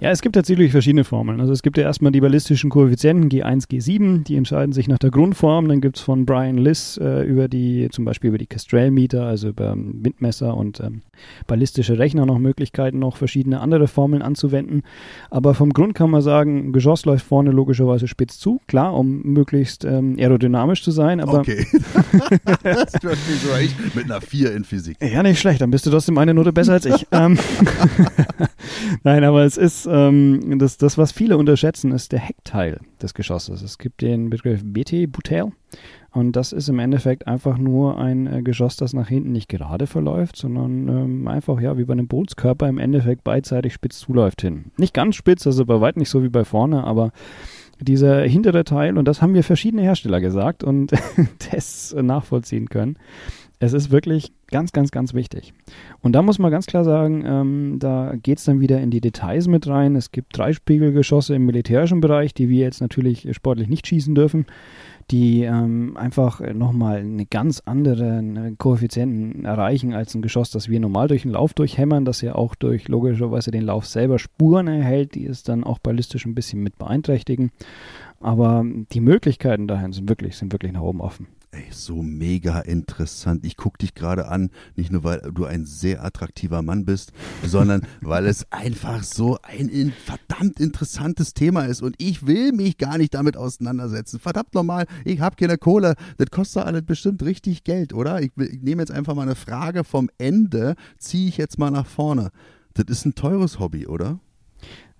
C: Ja, es gibt tatsächlich verschiedene Formeln. Also es gibt ja erstmal die ballistischen Koeffizienten G1, G7, die entscheiden sich nach der Grundform. Dann gibt es von Brian Liss äh, über die, zum Beispiel über die Kestrel-Meter, also über ähm, Windmesser und ähm, ballistische Rechner noch Möglichkeiten, noch verschiedene andere Formeln anzuwenden. Aber vom Grund kann man sagen, ein Geschoss läuft vorne logischerweise spitz zu, klar, um möglichst ähm, aerodynamisch zu sein. Aber
A: okay. das so ich mit einer 4 in Physik.
C: Ja, nicht schlecht. Dann bist du trotzdem eine Note besser als ich. Ähm, Nein, aber es ist ähm, das, das, was viele unterschätzen, ist der Heckteil des Geschosses. Es gibt den Begriff BT, Boutel. Und das ist im Endeffekt einfach nur ein äh, Geschoss, das nach hinten nicht gerade verläuft, sondern ähm, einfach, ja, wie bei einem Bootskörper im Endeffekt beidseitig spitz zuläuft hin. Nicht ganz spitz, also bei weitem nicht so wie bei vorne, aber dieser hintere Teil, und das haben wir verschiedene Hersteller gesagt und Tests nachvollziehen können, es ist wirklich ganz, ganz, ganz wichtig. Und da muss man ganz klar sagen, ähm, da geht es dann wieder in die Details mit rein. Es gibt Dreispiegelgeschosse im militärischen Bereich, die wir jetzt natürlich sportlich nicht schießen dürfen, die ähm, einfach nochmal eine ganz andere Koeffizienten erreichen als ein Geschoss, das wir normal durch den Lauf durchhämmern, das ja auch durch logischerweise den Lauf selber Spuren erhält, die es dann auch ballistisch ein bisschen mit beeinträchtigen. Aber die Möglichkeiten dahin sind wirklich, sind wirklich nach oben offen.
A: Ey, so mega interessant. Ich gucke dich gerade an, nicht nur weil du ein sehr attraktiver Mann bist, sondern weil es einfach so ein in, verdammt interessantes Thema ist und ich will mich gar nicht damit auseinandersetzen. Verdammt nochmal, ich habe keine Kohle. Das kostet alles bestimmt richtig Geld, oder? Ich, ich nehme jetzt einfach mal eine Frage vom Ende, ziehe ich jetzt mal nach vorne. Das ist ein teures Hobby, oder?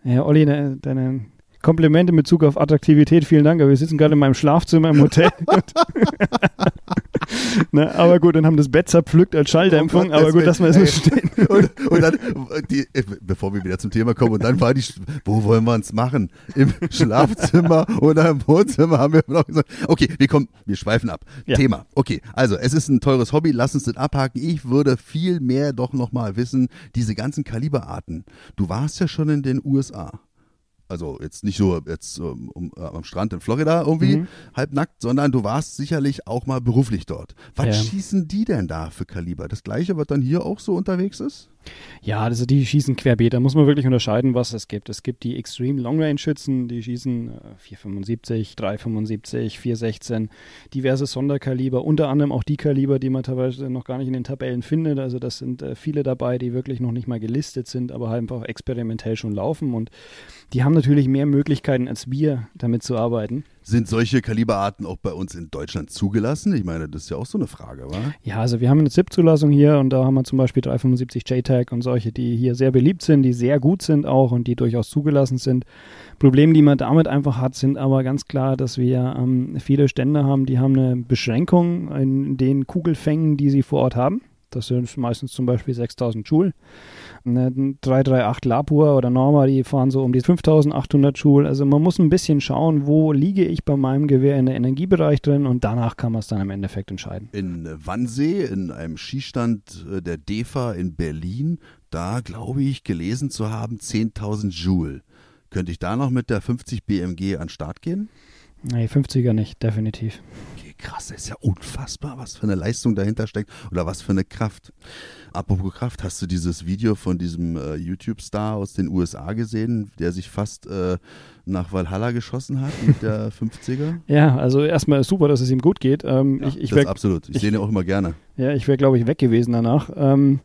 C: Ja, Olli, deine, deine Komplimente mit Zug auf Attraktivität, vielen Dank. Aber wir sitzen gerade in meinem Schlafzimmer im Hotel. ne, aber gut, dann haben das Bett zerpflückt als Schalldämpfung. Oh aber gut, lassen wir es mal stehen.
A: Und, und dann, die, bevor wir wieder zum Thema kommen, und dann war die, wo wollen wir uns machen? Im Schlafzimmer oder im Wohnzimmer haben wir noch gesagt, okay, wir kommen, wir schweifen ab. Ja. Thema. Okay, also es ist ein teures Hobby, lass uns das abhaken. Ich würde viel mehr doch nochmal wissen, diese ganzen Kaliberarten. Du warst ja schon in den USA also jetzt nicht so jetzt um, um, äh, am Strand in Florida irgendwie mhm. halbnackt, sondern du warst sicherlich auch mal beruflich dort. Was ja. schießen die denn da für Kaliber? Das gleiche, was dann hier auch so unterwegs ist?
C: Ja, also die schießen querbeet. Da muss man wirklich unterscheiden, was es gibt. Es gibt die Extreme Long Range Schützen, die schießen 475, 375, 416, diverse Sonderkaliber, unter anderem auch die Kaliber, die man teilweise noch gar nicht in den Tabellen findet. Also das sind äh, viele dabei, die wirklich noch nicht mal gelistet sind, aber halt einfach experimentell schon laufen und die haben natürlich mehr Möglichkeiten als wir, damit zu arbeiten.
A: Sind solche Kaliberarten auch bei uns in Deutschland zugelassen? Ich meine, das ist ja auch so eine Frage, wa?
C: Ja, also wir haben eine ZIP-Zulassung hier und da haben wir zum Beispiel 375 JTAG und solche, die hier sehr beliebt sind, die sehr gut sind auch und die durchaus zugelassen sind. Probleme, die man damit einfach hat, sind aber ganz klar, dass wir ähm, viele Stände haben, die haben eine Beschränkung in den Kugelfängen, die sie vor Ort haben. Das sind meistens zum Beispiel 6000 Joule. Eine 338 Lapua oder Norma, die fahren so um die 5800 Joule. Also man muss ein bisschen schauen, wo liege ich bei meinem Gewehr in der Energiebereich drin und danach kann man es dann im Endeffekt entscheiden.
A: In Wannsee, in einem Skistand äh, der DEFA in Berlin, da glaube ich gelesen zu haben 10.000 Joule. Könnte ich da noch mit der 50 BMG an Start gehen?
C: Nee, 50er nicht, definitiv.
A: Krass, das ist ja unfassbar, was für eine Leistung dahinter steckt oder was für eine Kraft. Apropos Kraft, hast du dieses Video von diesem äh, YouTube-Star aus den USA gesehen, der sich fast äh, nach Valhalla geschossen hat mit der 50er?
C: Ja, also erstmal super, dass es ihm gut geht. Ähm,
A: ja, ich, ich das wär, absolut. Ich, ich sehe ihn auch immer gerne.
C: Ja, ich wäre, glaube ich, weg gewesen danach. Ähm,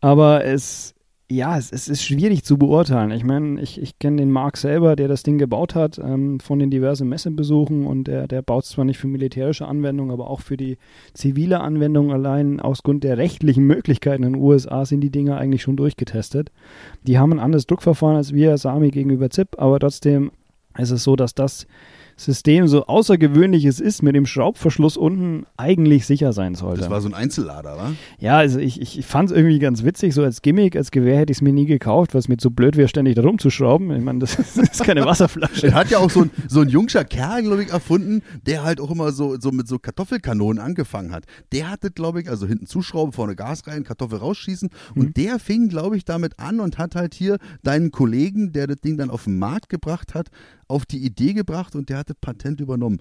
C: aber es Ja, es, es, ist schwierig zu beurteilen. Ich meine, ich, ich kenne den Mark selber, der das Ding gebaut hat, ähm, von den diversen Messebesuchen und der, der baut zwar nicht für militärische Anwendungen, aber auch für die zivile Anwendung allein aus Grund der rechtlichen Möglichkeiten in den USA sind die Dinger eigentlich schon durchgetestet. Die haben ein anderes Druckverfahren als wir, Sami gegenüber ZIP, aber trotzdem ist es so, dass das System, so außergewöhnlich es ist, mit dem Schraubverschluss unten eigentlich sicher sein sollte.
A: Das war so ein Einzellader, wa?
C: Ja, also ich, ich, ich fand es irgendwie ganz witzig, so als Gimmick, als Gewehr hätte ich es mir nie gekauft, was mir so blöd wäre, ständig da rumzuschrauben. Ich meine, das, das, ist keine Wasserflasche.
A: Er hat ja auch so ein, so ein jungscher Kerl, glaube ich, erfunden, der halt auch immer so, so mit so Kartoffelkanonen angefangen hat. Der hatte, glaube ich, also hinten zuschrauben, vorne Gas rein, Kartoffel rausschießen und mhm. der fing, glaube ich, damit an und hat halt hier deinen Kollegen, der das Ding dann auf den Markt gebracht hat, auf die Idee gebracht und der hatte Patent übernommen.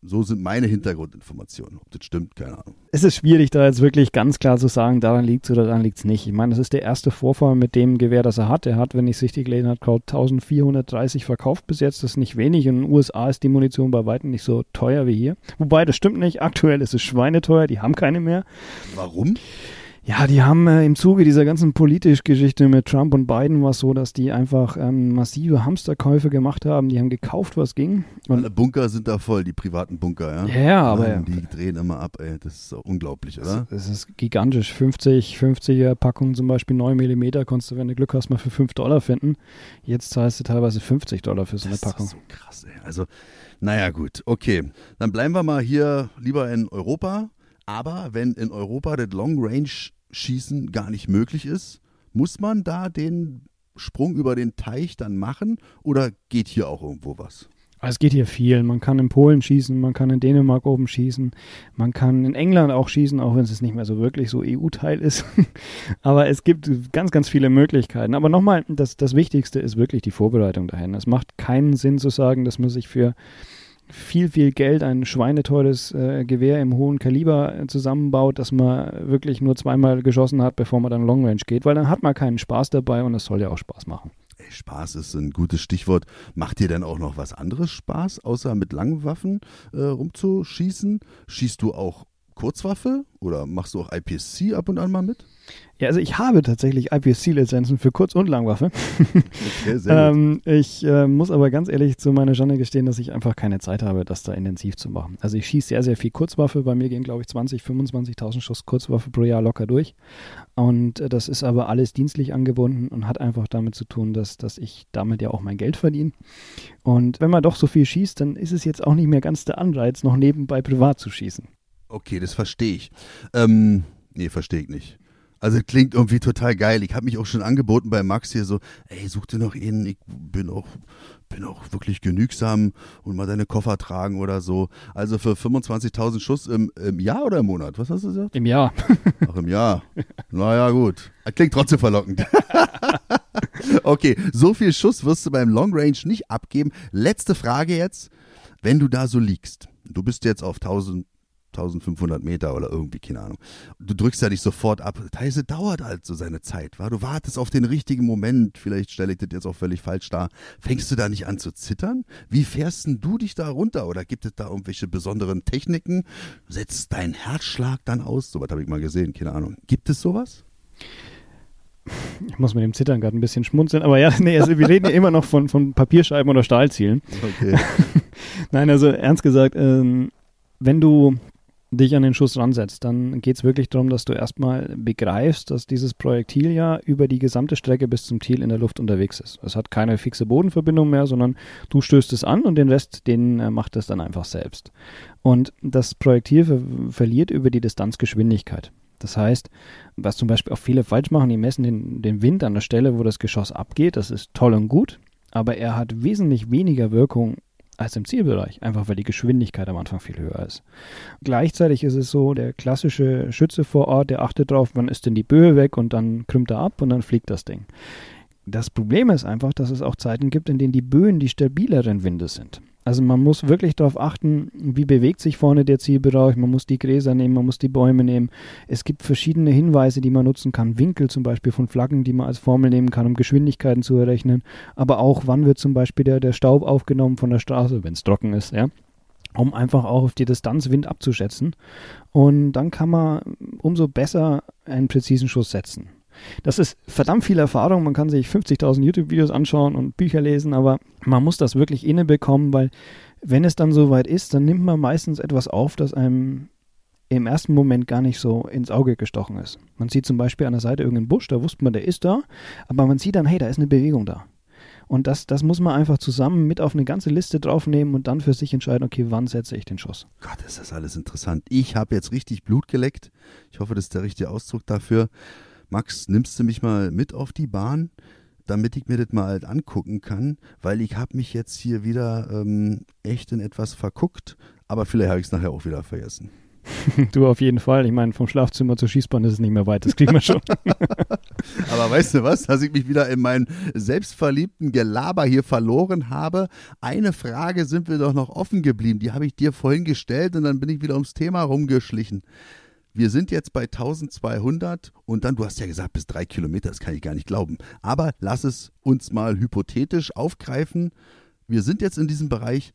A: So sind meine Hintergrundinformationen. Ob das stimmt, keine Ahnung.
C: Es ist schwierig, da jetzt wirklich ganz klar zu sagen, daran liegt es oder daran liegt es nicht. Ich meine, das ist der erste Vorfall mit dem Gewehr, das er hat. Er hat, wenn ich es richtig gelesen habe, 1430 verkauft bis jetzt. Das ist nicht wenig. In den USA ist die Munition bei weitem nicht so teuer wie hier. Wobei, das stimmt nicht. Aktuell ist es schweineteuer. Die haben keine mehr.
A: Warum?
C: Ja, die haben äh, im Zuge dieser ganzen politischen Geschichte mit Trump und Biden war es so, dass die einfach ähm, massive Hamsterkäufe gemacht haben. Die haben gekauft, was ging.
A: Und Alle Bunker sind da voll, die privaten Bunker, ja?
C: Ja, ja aber. Nein,
A: die drehen immer ab, ey. Das ist unglaublich, oder?
C: Das, das ist gigantisch. 50, 50er Packungen zum Beispiel 9 mm konntest du, wenn du Glück hast, mal für 5 Dollar finden. Jetzt zahlst du teilweise 50 Dollar für so eine Packung.
A: Das ist so krass, ey. Also, naja, gut, okay. Dann bleiben wir mal hier lieber in Europa. Aber wenn in Europa das Long Range Schießen gar nicht möglich ist, muss man da den Sprung über den Teich dann machen oder geht hier auch irgendwo was?
C: Es geht hier viel. Man kann in Polen schießen, man kann in Dänemark oben schießen, man kann in England auch schießen, auch wenn es nicht mehr so wirklich so EU-Teil ist. Aber es gibt ganz, ganz viele Möglichkeiten. Aber nochmal, das, das Wichtigste ist wirklich die Vorbereitung dahin. Es macht keinen Sinn zu sagen, dass man sich für viel, viel Geld ein schweineteures äh, Gewehr im hohen Kaliber äh, zusammenbaut, dass man wirklich nur zweimal geschossen hat, bevor man dann Long Range geht, weil dann hat man keinen Spaß dabei und es soll ja auch Spaß machen.
A: Ey, Spaß ist ein gutes Stichwort. Macht dir denn auch noch was anderes Spaß, außer mit langen Waffen äh, rumzuschießen? Schießt du auch Kurzwaffe oder machst du auch IPSC ab und an mal mit?
C: Ja, also ich habe tatsächlich IPSC-Lizenzen für Kurz- und Langwaffe. Okay, sehr ähm, ich äh, muss aber ganz ehrlich zu meiner Schande gestehen, dass ich einfach keine Zeit habe, das da intensiv zu machen. Also ich schieße sehr, sehr viel Kurzwaffe. Bei mir gehen, glaube ich, 20, 25.000 Schuss Kurzwaffe pro Jahr locker durch. Und äh, das ist aber alles dienstlich angebunden und hat einfach damit zu tun, dass, dass ich damit ja auch mein Geld verdiene. Und wenn man doch so viel schießt, dann ist es jetzt auch nicht mehr ganz der Anreiz, noch nebenbei privat zu schießen.
A: Okay, das verstehe ich. Ähm, nee, verstehe ich nicht. Also klingt irgendwie total geil. Ich habe mich auch schon angeboten bei Max hier so, ey, such dir noch einen, ich bin auch, bin auch wirklich genügsam und mal deine Koffer tragen oder so. Also für 25.000 Schuss im, im Jahr oder im Monat? Was hast du gesagt?
C: Im Jahr.
A: Ach, im Jahr. Naja, gut. Klingt trotzdem verlockend. okay, so viel Schuss wirst du beim Long Range nicht abgeben. Letzte Frage jetzt. Wenn du da so liegst, du bist jetzt auf 1000 1500 Meter oder irgendwie, keine Ahnung. Du drückst ja nicht sofort ab. Teilweise dauert halt so seine Zeit, wa? Du wartest auf den richtigen Moment. Vielleicht stelle ich das jetzt auch völlig falsch dar. Fängst du da nicht an zu zittern? Wie fährst denn du dich da runter? Oder gibt es da irgendwelche besonderen Techniken? Setzt dein Herzschlag dann aus? Sowas habe ich mal gesehen, keine Ahnung. Gibt es sowas?
C: Ich muss mit dem Zittern gerade ein bisschen schmunzeln, aber ja, nee, also wir reden ja immer noch von, von Papierscheiben oder Stahlzielen. Okay. Nein, also ernst gesagt, ähm, wenn du dich an den Schuss ransetzt, dann geht es wirklich darum, dass du erstmal begreifst, dass dieses Projektil ja über die gesamte Strecke bis zum Ziel in der Luft unterwegs ist. Es hat keine fixe Bodenverbindung mehr, sondern du stößt es an und den Rest, den äh, macht es dann einfach selbst. Und das Projektil ver verliert über die Distanz Geschwindigkeit. Das heißt, was zum Beispiel auch viele falsch machen, die messen den, den Wind an der Stelle, wo das Geschoss abgeht. Das ist toll und gut, aber er hat wesentlich weniger Wirkung als im Zielbereich, einfach weil die Geschwindigkeit am Anfang viel höher ist. Gleichzeitig ist es so, der klassische Schütze vor Ort, der achtet darauf, wann ist denn die Böe weg und dann krümmt er ab und dann fliegt das Ding. Das Problem ist einfach, dass es auch Zeiten gibt, in denen die Böen die stabileren Winde sind. Also man muss wirklich darauf achten, wie bewegt sich vorne der Zielbereich. Man muss die Gräser nehmen, man muss die Bäume nehmen. Es gibt verschiedene Hinweise, die man nutzen kann. Winkel zum Beispiel von Flaggen, die man als Formel nehmen kann, um Geschwindigkeiten zu errechnen. Aber auch, wann wird zum Beispiel der, der Staub aufgenommen von der Straße, wenn es trocken ist, ja um einfach auch auf die Distanz Wind abzuschätzen. Und dann kann man umso besser einen präzisen Schuss setzen. Das ist verdammt viel Erfahrung. Man kann sich 50.000 YouTube-Videos anschauen und Bücher lesen, aber man muss das wirklich inne bekommen, weil wenn es dann soweit ist, dann nimmt man meistens etwas auf, das einem im ersten Moment gar nicht so ins Auge gestochen ist. Man sieht zum Beispiel an der Seite irgendeinen Busch, da wusste man, der ist da, aber man sieht dann, hey, da ist eine Bewegung da. Und das, das muss man einfach zusammen mit auf eine ganze Liste draufnehmen und dann für sich entscheiden, okay, wann setze ich den Schuss.
A: Gott, ist das alles interessant. Ich habe jetzt richtig Blut geleckt. Ich hoffe, das ist der richtige Ausdruck dafür. Max, nimmst du mich mal mit auf die Bahn, damit ich mir das mal halt angucken kann, weil ich habe mich jetzt hier wieder ähm, echt in etwas verguckt, aber vielleicht habe ich es nachher auch wieder vergessen.
C: du auf jeden Fall. Ich meine, vom Schlafzimmer zur Schießbahn ist es nicht mehr weit, das kriegen wir schon.
A: Aber weißt du was, dass ich mich wieder in meinen selbstverliebten Gelaber hier verloren habe? Eine Frage sind wir doch noch offen geblieben. Die habe ich dir vorhin gestellt und dann bin ich wieder ums Thema rumgeschlichen. Wir sind jetzt bei 1200 und dann, du hast ja gesagt, bis drei Kilometer, das kann ich gar nicht glauben. Aber lass es uns mal hypothetisch aufgreifen. Wir sind jetzt in diesem Bereich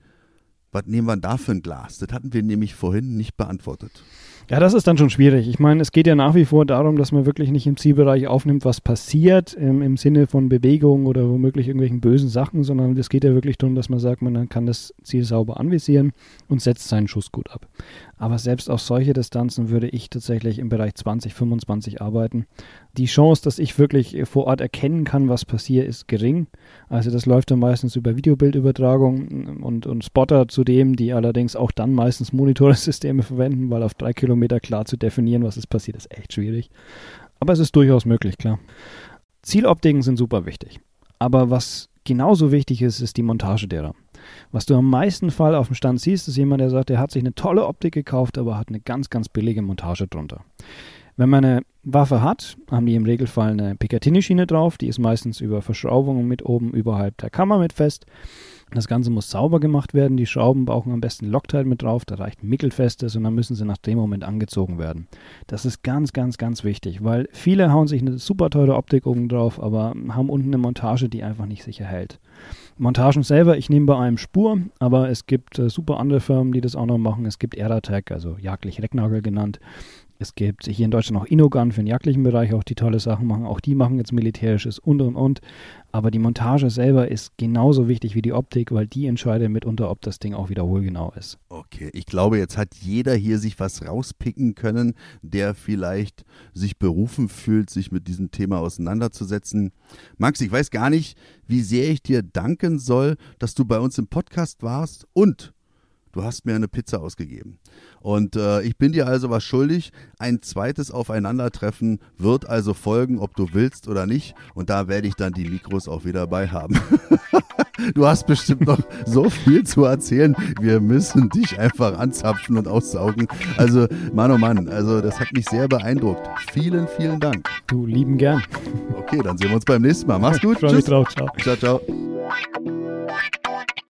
A: was nehmen wir da für ein Glas? Das hatten wir nämlich vorhin nicht beantwortet.
C: Ja, das ist dann schon schwierig. Ich meine, es geht ja nach wie vor darum, dass man wirklich nicht im Zielbereich aufnimmt, was passiert im, im Sinne von Bewegung oder womöglich irgendwelchen bösen Sachen, sondern es geht ja wirklich darum, dass man sagt, man kann das Ziel sauber anvisieren und setzt seinen Schuss gut ab. Aber selbst auf solche Distanzen würde ich tatsächlich im Bereich 20, 25 arbeiten. Die Chance, dass ich wirklich vor Ort erkennen kann, was passiert, ist gering. Also das läuft dann meistens über Videobildübertragung und, und Spotter zudem, die allerdings auch dann meistens Monitorsysteme verwenden, weil auf drei Kilometer klar zu definieren, was ist passiert, ist echt schwierig. Aber es ist durchaus möglich, klar. Zieloptiken sind super wichtig. Aber was genauso wichtig ist, ist die Montage derer. Was du am meisten Fall auf dem Stand siehst, ist jemand, der sagt, er hat sich eine tolle Optik gekauft, aber hat eine ganz, ganz billige Montage drunter. Wenn man eine Waffe hat, haben die im Regelfall eine Picatinny-Schiene drauf, die ist meistens über Verschraubungen mit oben überhalb der Kammer mit fest. Das Ganze muss sauber gemacht werden. Die Schrauben brauchen am besten Loctite mit drauf. Da reicht Mickelfestes und dann müssen sie nach dem Moment angezogen werden. Das ist ganz, ganz, ganz wichtig, weil viele hauen sich eine super teure Optik oben drauf, aber haben unten eine Montage, die einfach nicht sicher hält. Montagen selber, ich nehme bei einem Spur, aber es gibt äh, super andere Firmen, die das auch noch machen. Es gibt Aeratec, also jagdlich Recknagel genannt. Es gibt hier in Deutschland auch Inogun für den jagdlichen Bereich, auch die tolle Sachen machen. Auch die machen jetzt militärisches und und und. Aber die Montage selber ist genauso wichtig wie die Optik, weil die entscheidet mitunter, ob das Ding auch wieder wohlgenau ist.
A: Okay, ich glaube, jetzt hat jeder hier sich was rauspicken können, der vielleicht sich berufen fühlt, sich mit diesem Thema auseinanderzusetzen. Max, ich weiß gar nicht, wie sehr ich dir danken soll, dass du bei uns im Podcast warst und du hast mir eine Pizza ausgegeben. Und äh, ich bin dir also was schuldig. Ein zweites Aufeinandertreffen wird also folgen, ob du willst oder nicht. Und da werde ich dann die Mikros auch wieder bei haben. du hast bestimmt noch so viel zu erzählen. Wir müssen dich einfach anzapfen und aussaugen. Also, Mann, oh Mann, also das hat mich sehr beeindruckt. Vielen, vielen Dank.
C: Du lieben gern.
A: Okay, dann sehen wir uns beim nächsten Mal. Mach's gut.
C: Freue mich drauf. Ciao.
A: Ciao, ciao.